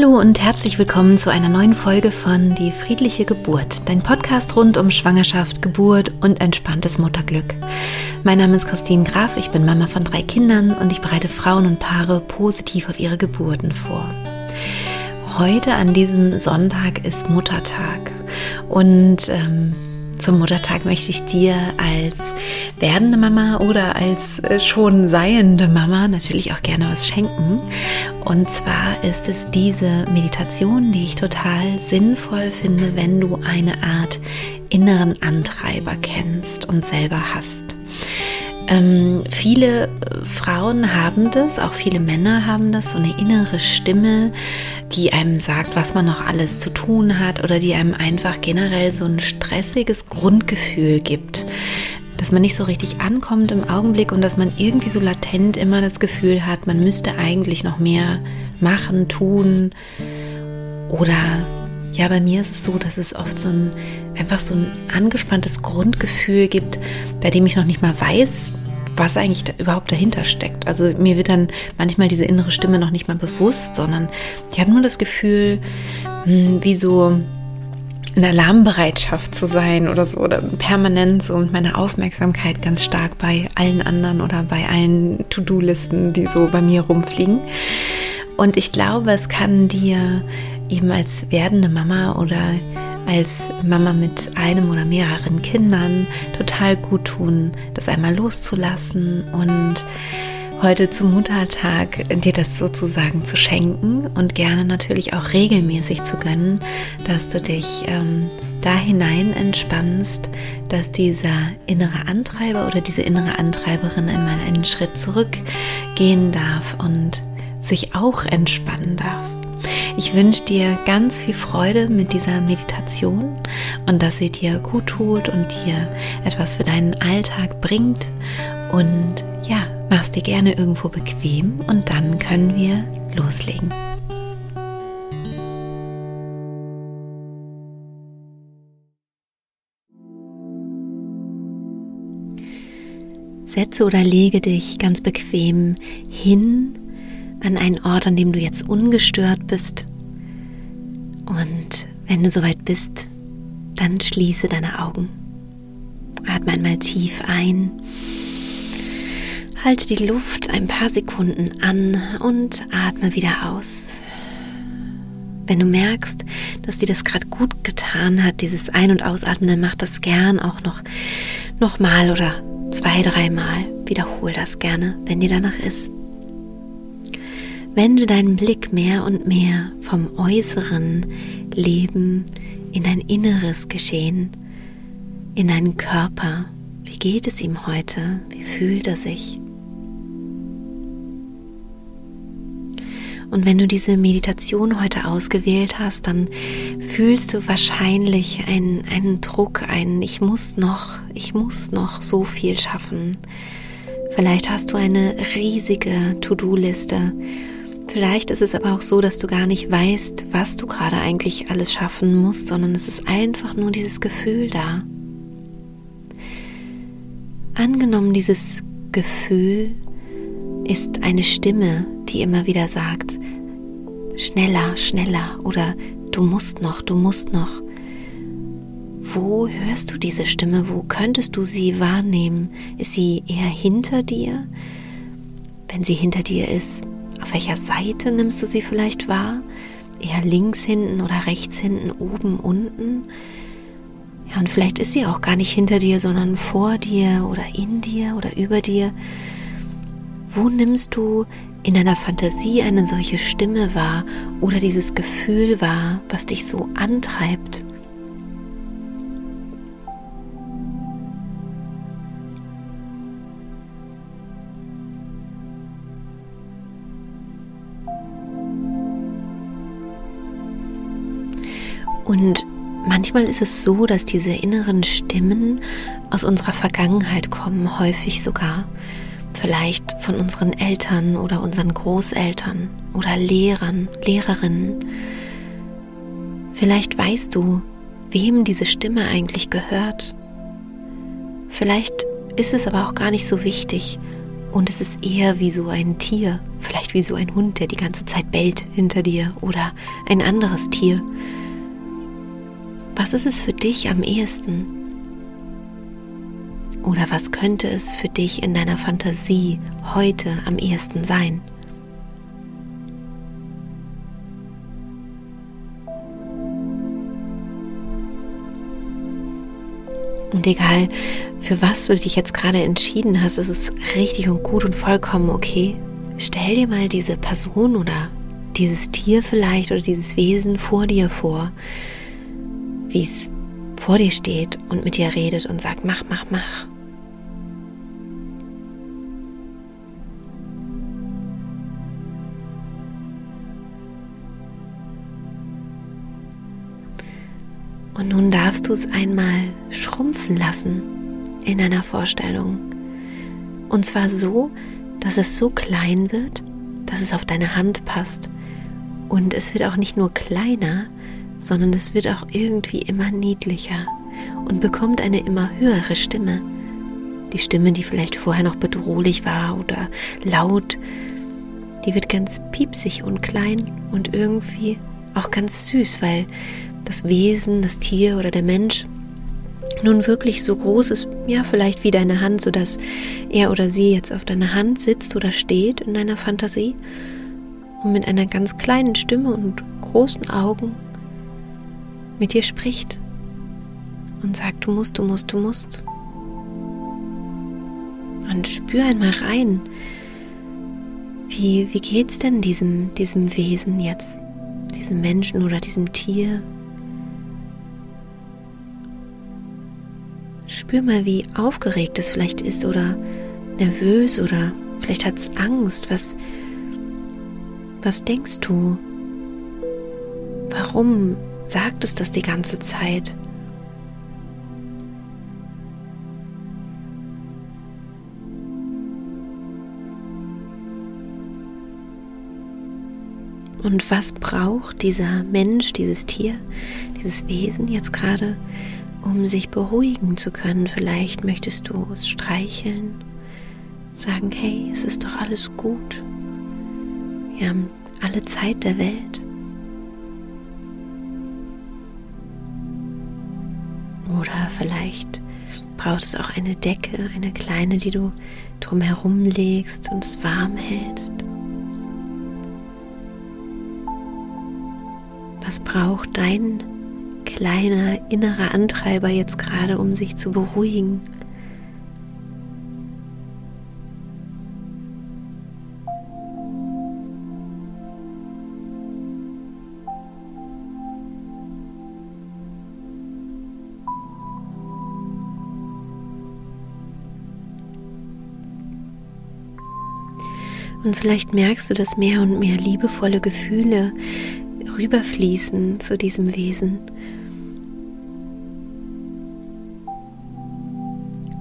Hallo und herzlich willkommen zu einer neuen Folge von Die friedliche Geburt, dein Podcast rund um Schwangerschaft, Geburt und entspanntes Mutterglück. Mein Name ist Christine Graf, ich bin Mama von drei Kindern und ich bereite Frauen und Paare positiv auf ihre Geburten vor. Heute an diesem Sonntag ist Muttertag und ähm, zum Muttertag möchte ich dir als werdende Mama oder als äh, schon seiende Mama natürlich auch gerne was schenken. Und zwar ist es diese Meditation, die ich total sinnvoll finde, wenn du eine Art inneren Antreiber kennst und selber hast. Ähm, viele Frauen haben das, auch viele Männer haben das, so eine innere Stimme, die einem sagt, was man noch alles zu tun hat oder die einem einfach generell so ein stressiges Grundgefühl gibt dass man nicht so richtig ankommt im Augenblick und dass man irgendwie so latent immer das Gefühl hat, man müsste eigentlich noch mehr machen, tun. Oder ja, bei mir ist es so, dass es oft so ein einfach so ein angespanntes Grundgefühl gibt, bei dem ich noch nicht mal weiß, was eigentlich da überhaupt dahinter steckt. Also mir wird dann manchmal diese innere Stimme noch nicht mal bewusst, sondern ich habe nur das Gefühl, hm, wie so in Alarmbereitschaft zu sein oder so oder permanent so mit meiner Aufmerksamkeit ganz stark bei allen anderen oder bei allen To-Do-Listen, die so bei mir rumfliegen. Und ich glaube, es kann dir eben als werdende Mama oder als Mama mit einem oder mehreren Kindern total gut tun, das einmal loszulassen und heute zum Muttertag dir das sozusagen zu schenken und gerne natürlich auch regelmäßig zu gönnen, dass du dich ähm, da hinein entspannst, dass dieser innere Antreiber oder diese innere Antreiberin einmal einen Schritt zurückgehen darf und sich auch entspannen darf. Ich wünsche dir ganz viel Freude mit dieser Meditation und dass sie dir gut tut und dir etwas für deinen Alltag bringt. Und ja, mach's dir gerne irgendwo bequem und dann können wir loslegen. Setze oder lege dich ganz bequem hin an einen Ort, an dem du jetzt ungestört bist. Und wenn du soweit bist, dann schließe deine Augen. Atme einmal tief ein. Halte die Luft ein paar Sekunden an und atme wieder aus. Wenn du merkst, dass dir das gerade gut getan hat, dieses Ein- und Ausatmen, dann mach das gern auch noch, noch mal oder zwei, dreimal. Wiederhol das gerne, wenn dir danach ist. Wende deinen Blick mehr und mehr vom äußeren Leben in dein inneres Geschehen, in deinen Körper. Wie geht es ihm heute? Wie fühlt er sich? Und wenn du diese Meditation heute ausgewählt hast, dann fühlst du wahrscheinlich einen, einen Druck, einen Ich muss noch, ich muss noch so viel schaffen. Vielleicht hast du eine riesige To-Do-Liste Vielleicht ist es aber auch so, dass du gar nicht weißt, was du gerade eigentlich alles schaffen musst, sondern es ist einfach nur dieses Gefühl da. Angenommen, dieses Gefühl ist eine Stimme, die immer wieder sagt, schneller, schneller oder du musst noch, du musst noch. Wo hörst du diese Stimme? Wo könntest du sie wahrnehmen? Ist sie eher hinter dir? Wenn sie hinter dir ist, auf welcher Seite nimmst du sie vielleicht wahr? Eher links hinten oder rechts hinten, oben, unten? Ja, und vielleicht ist sie auch gar nicht hinter dir, sondern vor dir oder in dir oder über dir. Wo nimmst du in deiner Fantasie eine solche Stimme wahr oder dieses Gefühl wahr, was dich so antreibt? Und manchmal ist es so, dass diese inneren Stimmen aus unserer Vergangenheit kommen, häufig sogar. Vielleicht von unseren Eltern oder unseren Großeltern oder Lehrern, Lehrerinnen. Vielleicht weißt du, wem diese Stimme eigentlich gehört. Vielleicht ist es aber auch gar nicht so wichtig Und es ist eher wie so ein Tier, vielleicht wie so ein Hund, der die ganze Zeit bellt hinter dir oder ein anderes Tier. Was ist es für dich am ehesten? Oder was könnte es für dich in deiner Fantasie heute am ehesten sein? Und egal, für was du dich jetzt gerade entschieden hast, ist es richtig und gut und vollkommen okay. Stell dir mal diese Person oder dieses Tier vielleicht oder dieses Wesen vor dir vor, wie es vor dir steht und mit dir redet und sagt, mach, mach, mach. Und nun darfst du es einmal schrumpfen lassen in deiner Vorstellung. Und zwar so, dass es so klein wird, dass es auf deine Hand passt. Und es wird auch nicht nur kleiner, sondern es wird auch irgendwie immer niedlicher und bekommt eine immer höhere Stimme. Die Stimme, die vielleicht vorher noch bedrohlich war oder laut, die wird ganz piepsig und klein und irgendwie auch ganz süß, weil das Wesen, das Tier oder der Mensch nun wirklich so groß ist, ja, vielleicht wie deine Hand, sodass er oder sie jetzt auf deiner Hand sitzt oder steht in deiner Fantasie und mit einer ganz kleinen Stimme und großen Augen mit dir spricht und sagt, du musst, du musst, du musst. Und spür einmal rein, wie, wie geht's denn diesem, diesem Wesen jetzt, diesem Menschen oder diesem Tier, Spür mal, wie aufgeregt es vielleicht ist oder nervös oder vielleicht hat es Angst. Was, was denkst du? Warum sagt es das die ganze Zeit? Und was braucht dieser Mensch, dieses Tier, dieses Wesen jetzt gerade, um sich beruhigen zu können. Vielleicht möchtest du es streicheln, sagen, hey, es ist doch alles gut. Wir haben alle Zeit der Welt. Vielleicht braucht es auch eine Decke, eine kleine, die du drumherum legst und es warm hältst. Was braucht dein kleiner innerer Antreiber jetzt gerade, um sich zu beruhigen. Und vielleicht merkst du, dass mehr und mehr liebevolle Gefühle rüberfließen zu diesem Wesen.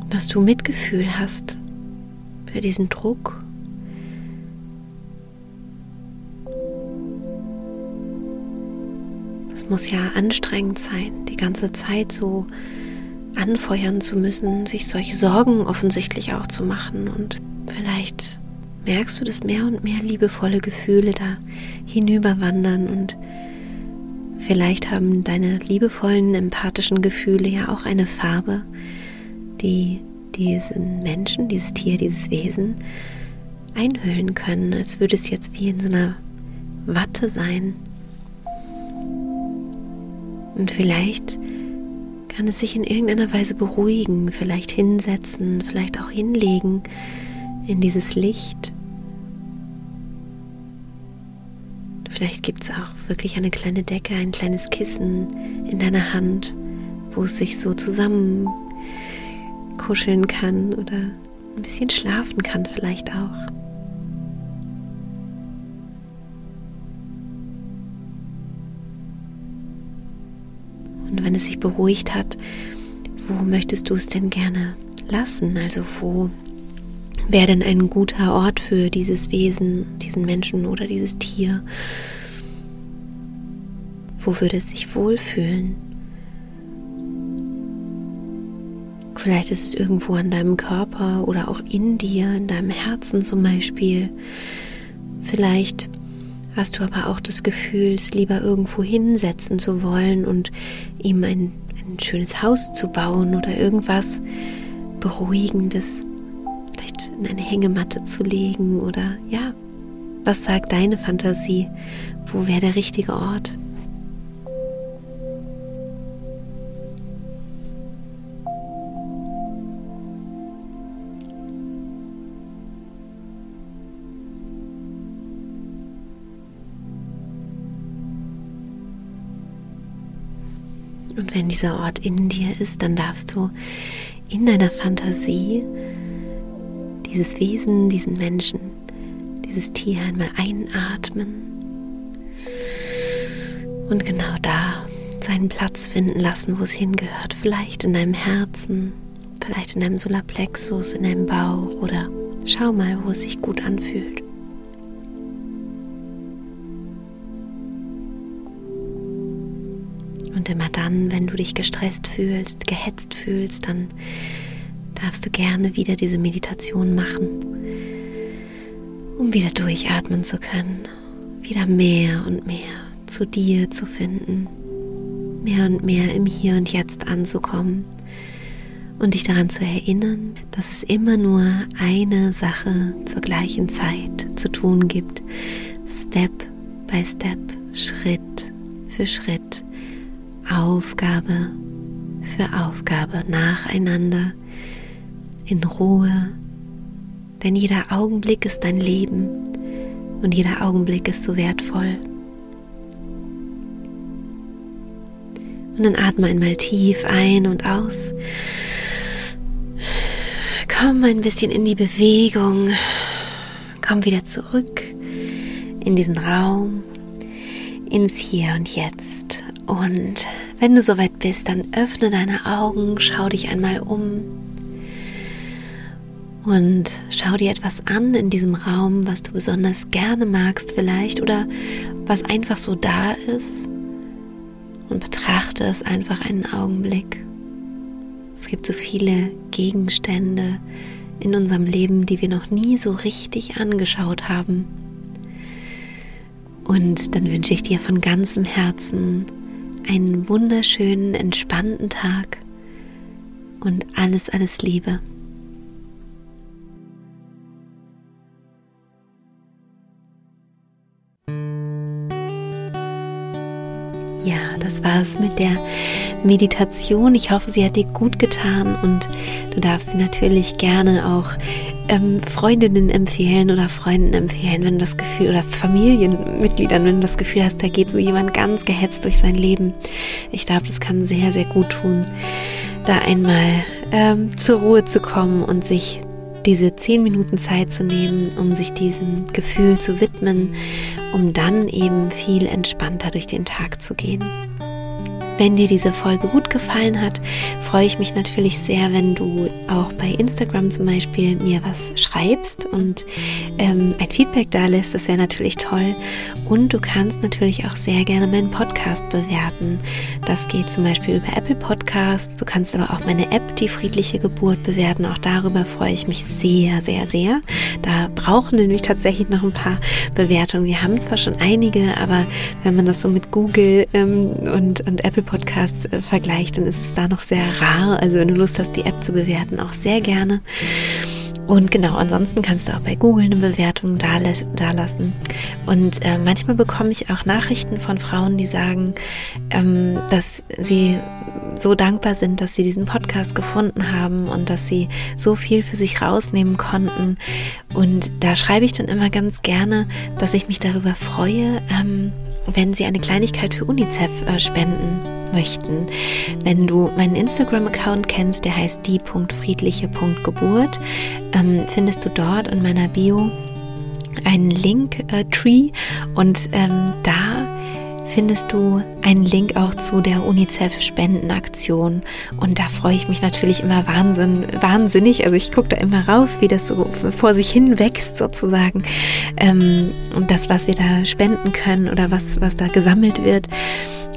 dass du Mitgefühl hast für diesen Druck. Es muss ja anstrengend sein, die ganze Zeit so anfeuern zu müssen, sich solche Sorgen offensichtlich auch zu machen. Und vielleicht merkst du, dass mehr und mehr liebevolle Gefühle da hinüberwandern und vielleicht haben deine liebevollen, empathischen Gefühle ja auch eine Farbe, die diesen Menschen, dieses Tier, dieses Wesen einhüllen können, als würde es jetzt wie in so einer Watte sein. Und vielleicht kann es sich in irgendeiner Weise beruhigen, vielleicht hinsetzen, vielleicht auch hinlegen in dieses Licht. Vielleicht gibt es auch wirklich eine kleine Decke, ein kleines Kissen in deiner Hand, wo es sich so zusammen kuscheln kann oder ein bisschen schlafen kann vielleicht auch. Und wenn es sich beruhigt hat, wo möchtest du es denn gerne lassen? Also wo wäre denn ein guter Ort für dieses Wesen, diesen Menschen oder dieses Tier? Wo würde es sich wohlfühlen? Vielleicht ist es irgendwo an deinem Körper oder auch in dir, in deinem Herzen zum Beispiel. Vielleicht hast du aber auch das Gefühl, es lieber irgendwo hinsetzen zu wollen und ihm ein, ein schönes Haus zu bauen oder irgendwas Beruhigendes, in eine Hängematte zu legen oder ja, was sagt deine Fantasie? Wo wäre der richtige Ort? Und wenn dieser Ort in dir ist, dann darfst du in deiner Fantasie dieses Wesen, diesen Menschen, dieses Tier einmal einatmen und genau da seinen Platz finden lassen, wo es hingehört. Vielleicht in deinem Herzen, vielleicht in deinem Solarplexus, in deinem Bauch oder schau mal, wo es sich gut anfühlt. Und immer dann, wenn du dich gestresst fühlst, gehetzt fühlst, dann darfst du gerne wieder diese Meditation machen, um wieder durchatmen zu können, wieder mehr und mehr zu dir zu finden, mehr und mehr im Hier und Jetzt anzukommen und dich daran zu erinnern, dass es immer nur eine Sache zur gleichen Zeit zu tun gibt, Step by Step, Schritt für Schritt Aufgabe für Aufgabe nacheinander in Ruhe, denn jeder Augenblick ist dein Leben und jeder Augenblick ist so wertvoll. Und dann atme einmal tief ein und aus. Komm ein bisschen in die Bewegung. Komm wieder zurück in diesen Raum, ins Hier und Jetzt. Und wenn du soweit bist, dann öffne deine Augen, schau dich einmal um und schau dir etwas an in diesem Raum, was du besonders gerne magst vielleicht oder was einfach so da ist und betrachte es einfach einen Augenblick. Es gibt so viele Gegenstände in unserem Leben, die wir noch nie so richtig angeschaut haben. Und dann wünsche ich dir von ganzem Herzen einen wunderschönen, entspannten Tag und alles, alles Liebe. Das war es mit der Meditation. Ich hoffe, sie hat dir gut getan und du darfst sie natürlich gerne auch ähm, Freundinnen empfehlen oder Freunden empfehlen, wenn du das Gefühl oder Familienmitgliedern, wenn du das Gefühl hast, da geht so jemand ganz gehetzt durch sein Leben. Ich glaube, das kann sehr, sehr gut tun, da einmal ähm, zur Ruhe zu kommen und sich diese zehn Minuten Zeit zu nehmen, um sich diesem Gefühl zu widmen, um dann eben viel entspannter durch den Tag zu gehen. Wenn dir diese Folge gut gefallen hat, freue ich mich natürlich sehr, wenn du auch bei Instagram zum Beispiel mir was schreibst und ähm, ein Feedback da lässt. Das wäre natürlich toll. Und du kannst natürlich auch sehr gerne meinen Podcast bewerten. Das geht zum Beispiel über Apple Podcasts. Du kannst aber auch meine App, die friedliche Geburt, bewerten. Auch darüber freue ich mich sehr, sehr, sehr. Da brauchen wir nämlich tatsächlich noch ein paar Bewertungen. Wir haben zwar schon einige, aber wenn man das so mit Google ähm, und, und Apple Podcasts äh, vergleicht, dann ist es da noch sehr rar. Also wenn du Lust hast, die App zu bewerten, auch sehr gerne. Und genau, ansonsten kannst du auch bei Google eine Bewertung da, da lassen. Und äh, manchmal bekomme ich auch Nachrichten von Frauen, die sagen, ähm, dass sie so dankbar sind, dass sie diesen Podcast gefunden haben und dass sie so viel für sich rausnehmen konnten. Und da schreibe ich dann immer ganz gerne, dass ich mich darüber freue, ähm, wenn sie eine Kleinigkeit für UNICEF äh, spenden möchten. Wenn du meinen Instagram-Account kennst, der heißt die.friedliche.geburt, ähm, findest du dort in meiner Bio einen Link-Tree äh, und ähm, da findest du einen Link auch zu der UNICEF-Spendenaktion. Und da freue ich mich natürlich immer wahnsinn, wahnsinnig. Also ich gucke da immer rauf, wie das so vor sich hin wächst sozusagen. Ähm, und das, was wir da spenden können oder was, was da gesammelt wird.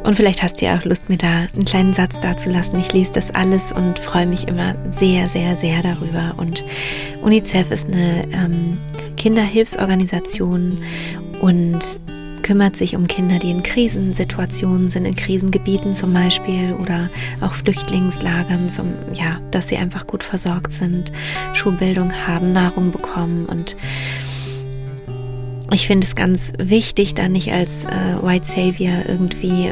Und vielleicht hast du ja auch Lust, mir da einen kleinen Satz dazulassen. Ich lese das alles und freue mich immer sehr, sehr, sehr darüber. Und UNICEF ist eine ähm, Kinderhilfsorganisation und kümmert sich um Kinder, die in Krisensituationen sind, in Krisengebieten zum Beispiel oder auch Flüchtlingslagern, zum, ja, dass sie einfach gut versorgt sind, Schulbildung haben, Nahrung bekommen. Und ich finde es ganz wichtig, da nicht als äh, White Savior irgendwie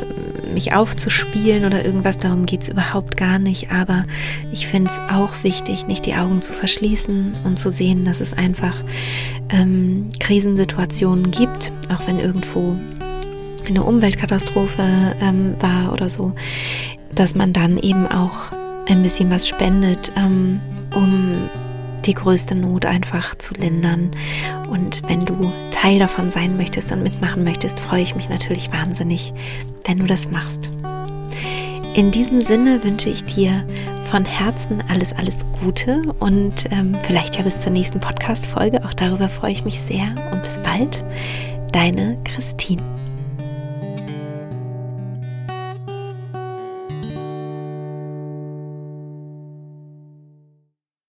mich aufzuspielen oder irgendwas, darum geht es überhaupt gar nicht. Aber ich finde es auch wichtig, nicht die Augen zu verschließen und zu sehen, dass es einfach ähm, Krisensituationen gibt, auch wenn irgendwo eine Umweltkatastrophe ähm, war oder so, dass man dann eben auch ein bisschen was spendet, ähm, die größte Not einfach zu lindern. Und wenn du Teil davon sein möchtest und mitmachen möchtest, freue ich mich natürlich wahnsinnig, wenn du das machst. In diesem Sinne wünsche ich dir von Herzen alles, alles Gute und ähm, vielleicht ja bis zur nächsten Podcast-Folge. Auch darüber freue ich mich sehr und bis bald. Deine Christine.